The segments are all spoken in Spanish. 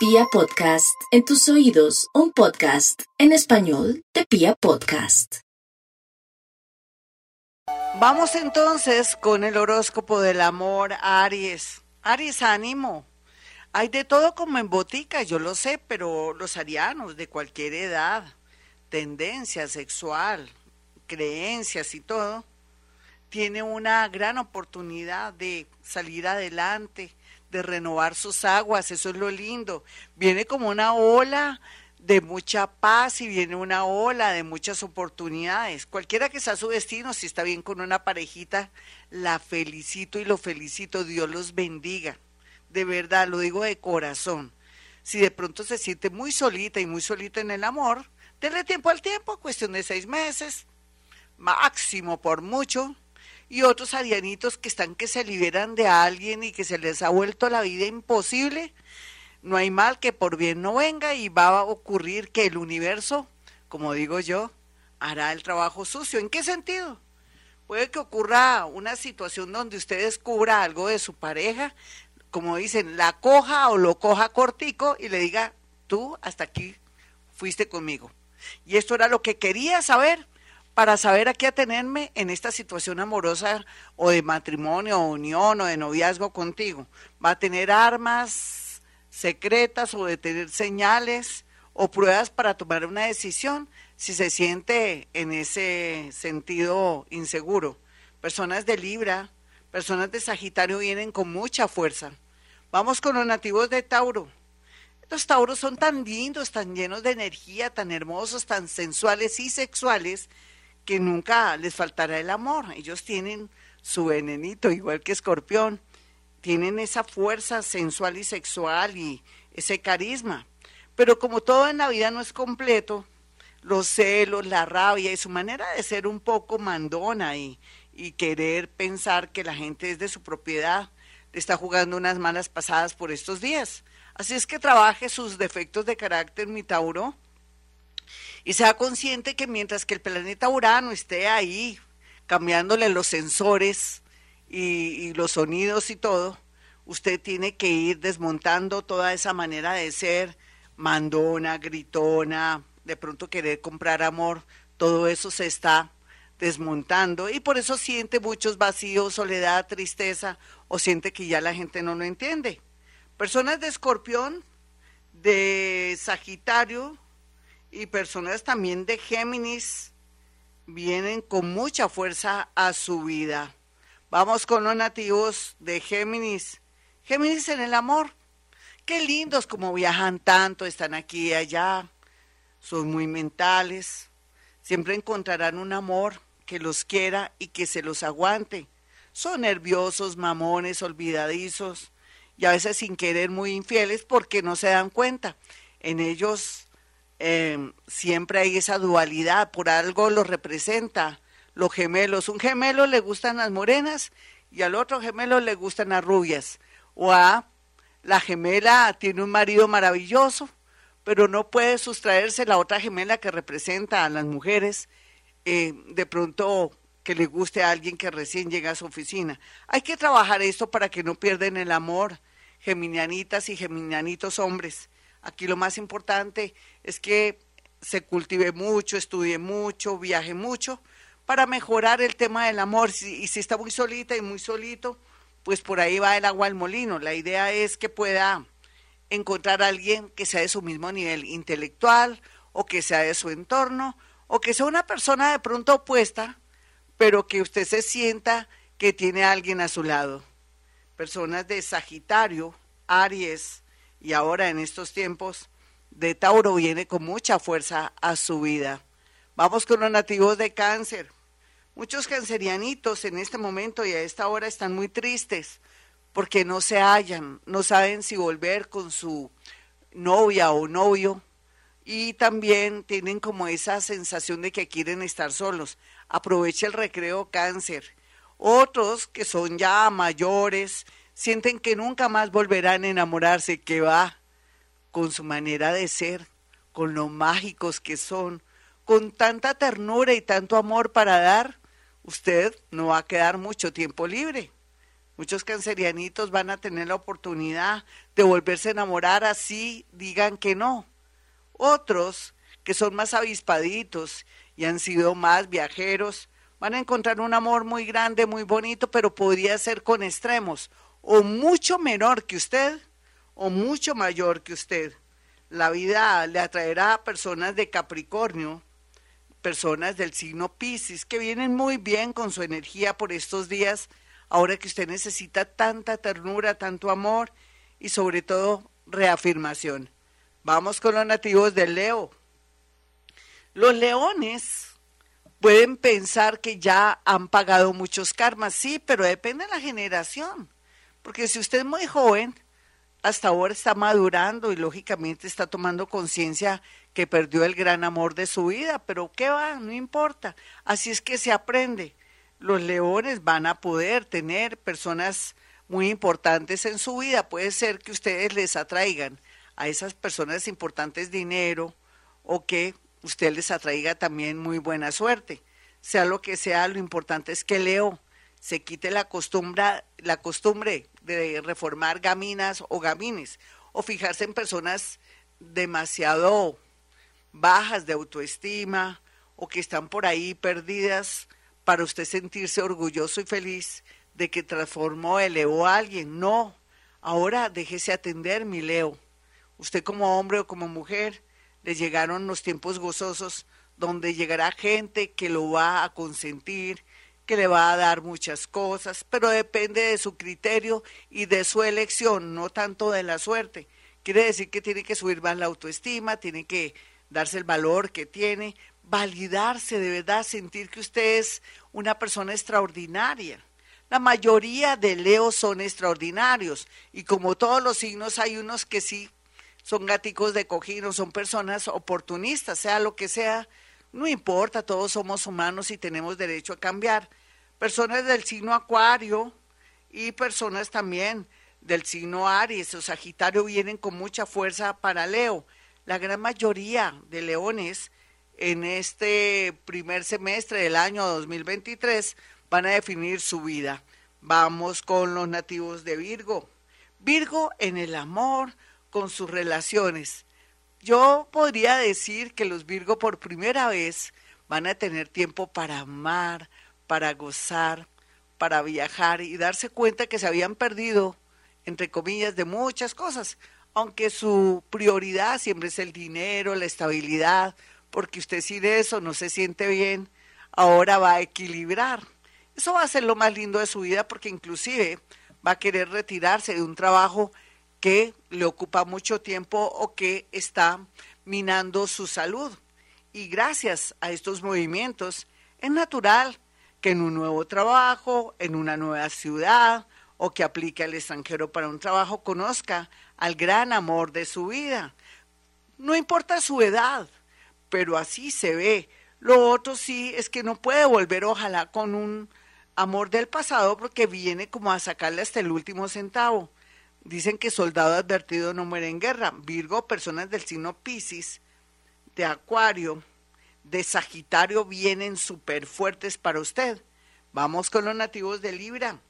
Pia Podcast, en tus oídos, un podcast en español de Pia Podcast. Vamos entonces con el horóscopo del amor, Aries. Aries, ánimo. Hay de todo como en botica, yo lo sé, pero los arianos de cualquier edad, tendencia sexual, creencias y todo, tiene una gran oportunidad de salir adelante, de renovar sus aguas, eso es lo lindo. Viene como una ola de mucha paz y viene una ola de muchas oportunidades. Cualquiera que sea su destino, si está bien con una parejita, la felicito y lo felicito, Dios los bendiga. De verdad, lo digo de corazón. Si de pronto se siente muy solita y muy solita en el amor, denle tiempo al tiempo, cuestión de seis meses, máximo por mucho, y otros arianitos que están que se liberan de alguien y que se les ha vuelto la vida imposible, no hay mal que por bien no venga y va a ocurrir que el universo, como digo yo, hará el trabajo sucio. ¿En qué sentido? Puede que ocurra una situación donde usted descubra algo de su pareja, como dicen, la coja o lo coja cortico y le diga, tú hasta aquí fuiste conmigo. Y esto era lo que quería saber para saber a qué atenerme en esta situación amorosa o de matrimonio o unión o de noviazgo contigo. Va a tener armas secretas o de tener señales o pruebas para tomar una decisión si se siente en ese sentido inseguro. Personas de Libra, personas de Sagitario vienen con mucha fuerza. Vamos con los nativos de Tauro. Los tauros son tan lindos, tan llenos de energía, tan hermosos, tan sensuales y sexuales que nunca les faltará el amor. Ellos tienen su venenito, igual que escorpión. Tienen esa fuerza sensual y sexual y ese carisma. Pero como todo en la vida no es completo, los celos, la rabia y su manera de ser un poco mandona y, y querer pensar que la gente es de su propiedad, le está jugando unas malas pasadas por estos días. Así es que trabaje sus defectos de carácter, mi Tauro, y sea consciente que mientras que el planeta Urano esté ahí cambiándole los sensores y, los sonidos y todo, usted tiene que ir desmontando toda esa manera de ser mandona, gritona, de pronto querer comprar amor, todo eso se está desmontando y por eso siente muchos vacíos, soledad, tristeza o siente que ya la gente no lo entiende. Personas de escorpión, de Sagitario, y personas también de Géminis vienen con mucha fuerza a su vida. Vamos con los nativos de Géminis. Géminis en el amor. Qué lindos como viajan tanto, están aquí y allá. Son muy mentales. Siempre encontrarán un amor que los quiera y que se los aguante. Son nerviosos, mamones, olvidadizos y a veces sin querer muy infieles porque no se dan cuenta. En ellos Em, siempre hay esa dualidad, por algo lo representa. Los gemelos, un gemelo le gustan las morenas y al otro gemelo le gustan las rubias. O a la gemela tiene un marido maravilloso, pero no puede sustraerse la otra gemela que representa a las mujeres, eh, de pronto que le guste a alguien que recién llega a su oficina. Hay que trabajar esto para que no pierdan el amor, geminianitas y geminianitos hombres. Aquí lo más importante es que se cultive mucho, estudie mucho, viaje mucho para mejorar el tema del amor. y si está muy solita y muy solito, pues por ahí va el agua al molino. La idea es que pueda encontrar a alguien que sea de su mismo nivel intelectual o que sea de su entorno o que sea una persona de pronto opuesta, pero que usted se sienta que tiene a alguien a su lado. Personas de Sagitario, Aries, y ahora en estos tiempos de Tauro viene con mucha fuerza a su vida. Vamos con los nativos de cáncer. Muchos cancerianitos en este momento y a esta hora están muy tristes porque no se hallan, no saben si volver con su novia o novio y también tienen como esa sensación de que quieren estar solos. Aprovecha el recreo cáncer. Otros que son ya mayores, sienten que nunca más volverán a enamorarse, que va con su manera de ser, con lo mágicos que son, con tanta ternura y tanto amor para dar, usted no va a quedar mucho tiempo libre. Muchos cancerianitos van a tener la oportunidad de volverse a enamorar así digan que no. Otros, que son más avispaditos y han sido más viajeros, van a encontrar un amor muy grande, muy bonito, pero podría ser con extremos, o mucho menor que usted, o mucho mayor que usted. La vida le atraerá a personas de Capricornio, personas del signo Pisces, que vienen muy bien con su energía por estos días ahora que usted necesita tanta ternura, tanto amor y sobre todo reafirmación. Vamos con los nativos del Leo. Los leones pueden pensar que ya han pagado muchos karmas, sí, pero depende de la generación. Porque si usted es muy joven, hasta ahora está madurando y lógicamente está tomando conciencia que perdió el gran amor de su vida, pero ¿qué va? No importa. Así es que se aprende los leones van a poder tener personas muy importantes en su vida. Puede ser que ustedes les atraigan a esas personas importantes dinero o que usted les atraiga también muy buena suerte. Sea lo que sea, lo importante es que Leo se quite la costumbre, la costumbre de reformar gaminas o gamines o fijarse en personas demasiado bajas de autoestima o que están por ahí perdidas para usted sentirse orgulloso y feliz de que transformó, elevó a alguien. No, ahora déjese atender, mi Leo. Usted como hombre o como mujer, le llegaron los tiempos gozosos donde llegará gente que lo va a consentir, que le va a dar muchas cosas, pero depende de su criterio y de su elección, no tanto de la suerte. Quiere decir que tiene que subir más la autoestima, tiene que darse el valor que tiene, validarse de verdad, sentir que usted es una persona extraordinaria. La mayoría de Leo son extraordinarios y como todos los signos hay unos que sí son gaticos de cojín o son personas oportunistas, sea lo que sea, no importa, todos somos humanos y tenemos derecho a cambiar. Personas del signo Acuario y personas también del signo Aries o Sagitario vienen con mucha fuerza para Leo. La gran mayoría de leones en este primer semestre del año 2023 van a definir su vida. Vamos con los nativos de Virgo. Virgo en el amor, con sus relaciones. Yo podría decir que los Virgo por primera vez van a tener tiempo para amar, para gozar, para viajar y darse cuenta que se habían perdido, entre comillas, de muchas cosas, aunque su prioridad siempre es el dinero, la estabilidad, porque usted si de eso no se siente bien, ahora va a equilibrar. Eso va a ser lo más lindo de su vida porque inclusive va a querer retirarse de un trabajo que le ocupa mucho tiempo o que está minando su salud. Y gracias a estos movimientos es natural que en un nuevo trabajo, en una nueva ciudad o que aplique al extranjero para un trabajo conozca al gran amor de su vida. No importa su edad, pero así se ve. Lo otro sí es que no puede volver, ojalá, con un amor del pasado, porque viene como a sacarle hasta el último centavo. Dicen que soldado advertido no muere en guerra. Virgo, personas del signo Pisces, de Acuario, de Sagitario vienen súper fuertes para usted. Vamos con los nativos de Libra.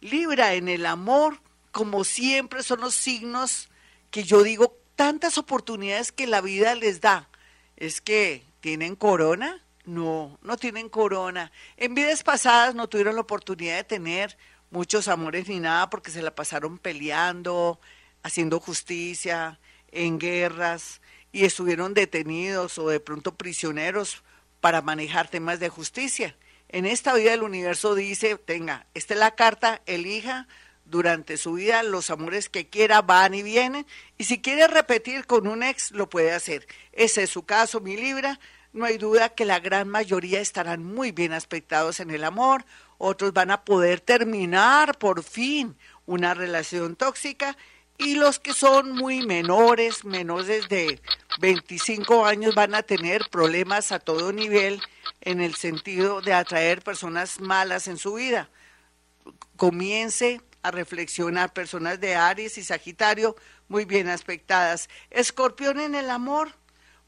Libra en el amor, como siempre, son los signos que yo digo, tantas oportunidades que la vida les da es que tienen corona. No, no tienen corona. En vidas pasadas no tuvieron la oportunidad de tener muchos amores ni nada porque se la pasaron peleando, haciendo justicia, en guerras y estuvieron detenidos o de pronto prisioneros para manejar temas de justicia. En esta vida el universo dice, tenga, esta es la carta, elija durante su vida los amores que quiera van y vienen y si quiere repetir con un ex lo puede hacer. Ese es su caso, mi Libra. No hay duda que la gran mayoría estarán muy bien aspectados en el amor, otros van a poder terminar por fin una relación tóxica y los que son muy menores, menores de 25 años, van a tener problemas a todo nivel en el sentido de atraer personas malas en su vida. Comience a reflexionar. Personas de Aries y Sagitario muy bien aspectadas. Escorpión en el amor.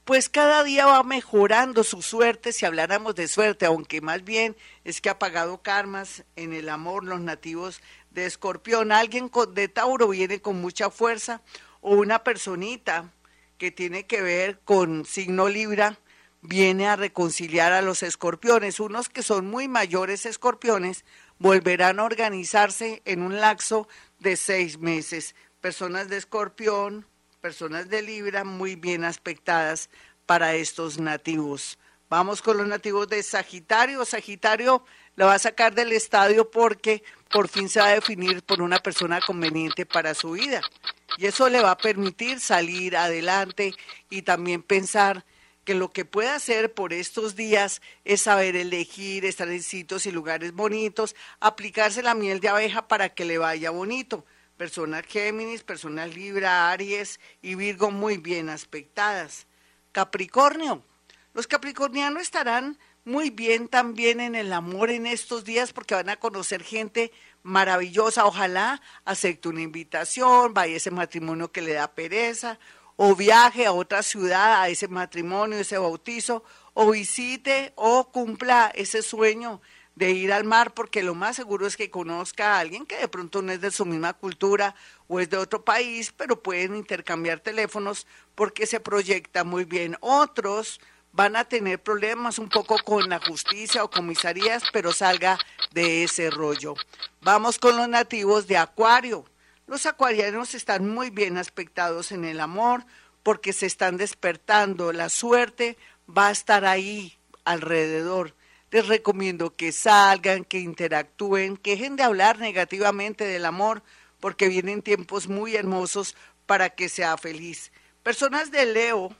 pues cada día va mejorando su suerte, si habláramos de suerte, aunque más bien es que ha pagado karmas en el amor los nativos de Escorpión. Alguien de Tauro viene con mucha fuerza o una personita que tiene que ver con signo Libra viene a reconciliar a los escorpiones. Unos que son muy mayores escorpiones volverán a organizarse en un lapso de seis meses. Personas de escorpión, personas de Libra muy bien aspectadas para estos nativos. Vamos con los nativos de Sagitario. Sagitario lo va a sacar del estadio porque por fin se va a definir por una persona conveniente para su vida. Y eso le va a permitir salir adelante y también pensar que lo que puede hacer por estos días es saber elegir, estar en sitios y lugares bonitos, aplicarse la miel de abeja para que le vaya bonito personas Géminis, personas Libra, Aries y Virgo muy bien aspectadas. Capricornio, los capricornianos estarán muy bien también en el amor en estos días porque van a conocer gente maravillosa. Ojalá acepte una invitación, vaya ese matrimonio que le da pereza, o viaje a otra ciudad, a ese matrimonio, ese bautizo, o visite o cumpla ese sueño de ir al mar, porque lo más seguro es que conozca a alguien que de pronto no es de su misma cultura o es de otro país, pero pueden intercambiar teléfonos porque se proyecta muy bien. Otros van a tener problemas un poco con la justicia o comisarías, pero salga de ese rollo. Vamos con los nativos de Acuario. Los acuarianos están muy bien aspectados en el amor porque se están despertando. La suerte va a estar ahí alrededor les recomiendo que salgan, que interactúen, que dejen de hablar negativamente del amor, porque vienen tiempos muy hermosos para que sea feliz. Personas de Leo,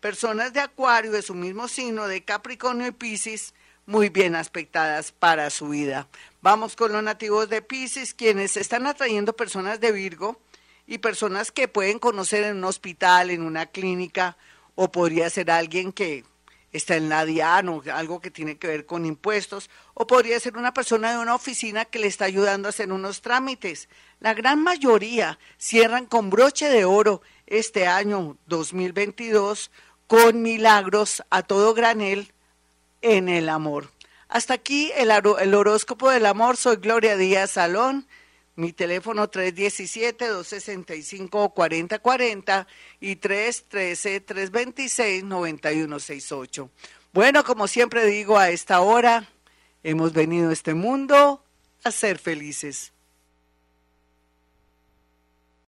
personas de Acuario, de su mismo signo, de Capricornio y Piscis, muy bien aspectadas para su vida. Vamos con los nativos de Piscis, quienes están atrayendo personas de Virgo y personas que pueden conocer en un hospital, en una clínica, o podría ser alguien que está en la DIAN o algo que tiene que ver con impuestos, o podría ser una persona de una oficina que le está ayudando a hacer unos trámites. La gran mayoría cierran con broche de oro este año 2022 con milagros a todo granel en el amor. Hasta aquí el, el horóscopo del amor. Soy Gloria Díaz Salón. Mi teléfono 317-265-4040 y 313-326-9168. Bueno, como siempre digo, a esta hora hemos venido a este mundo a ser felices.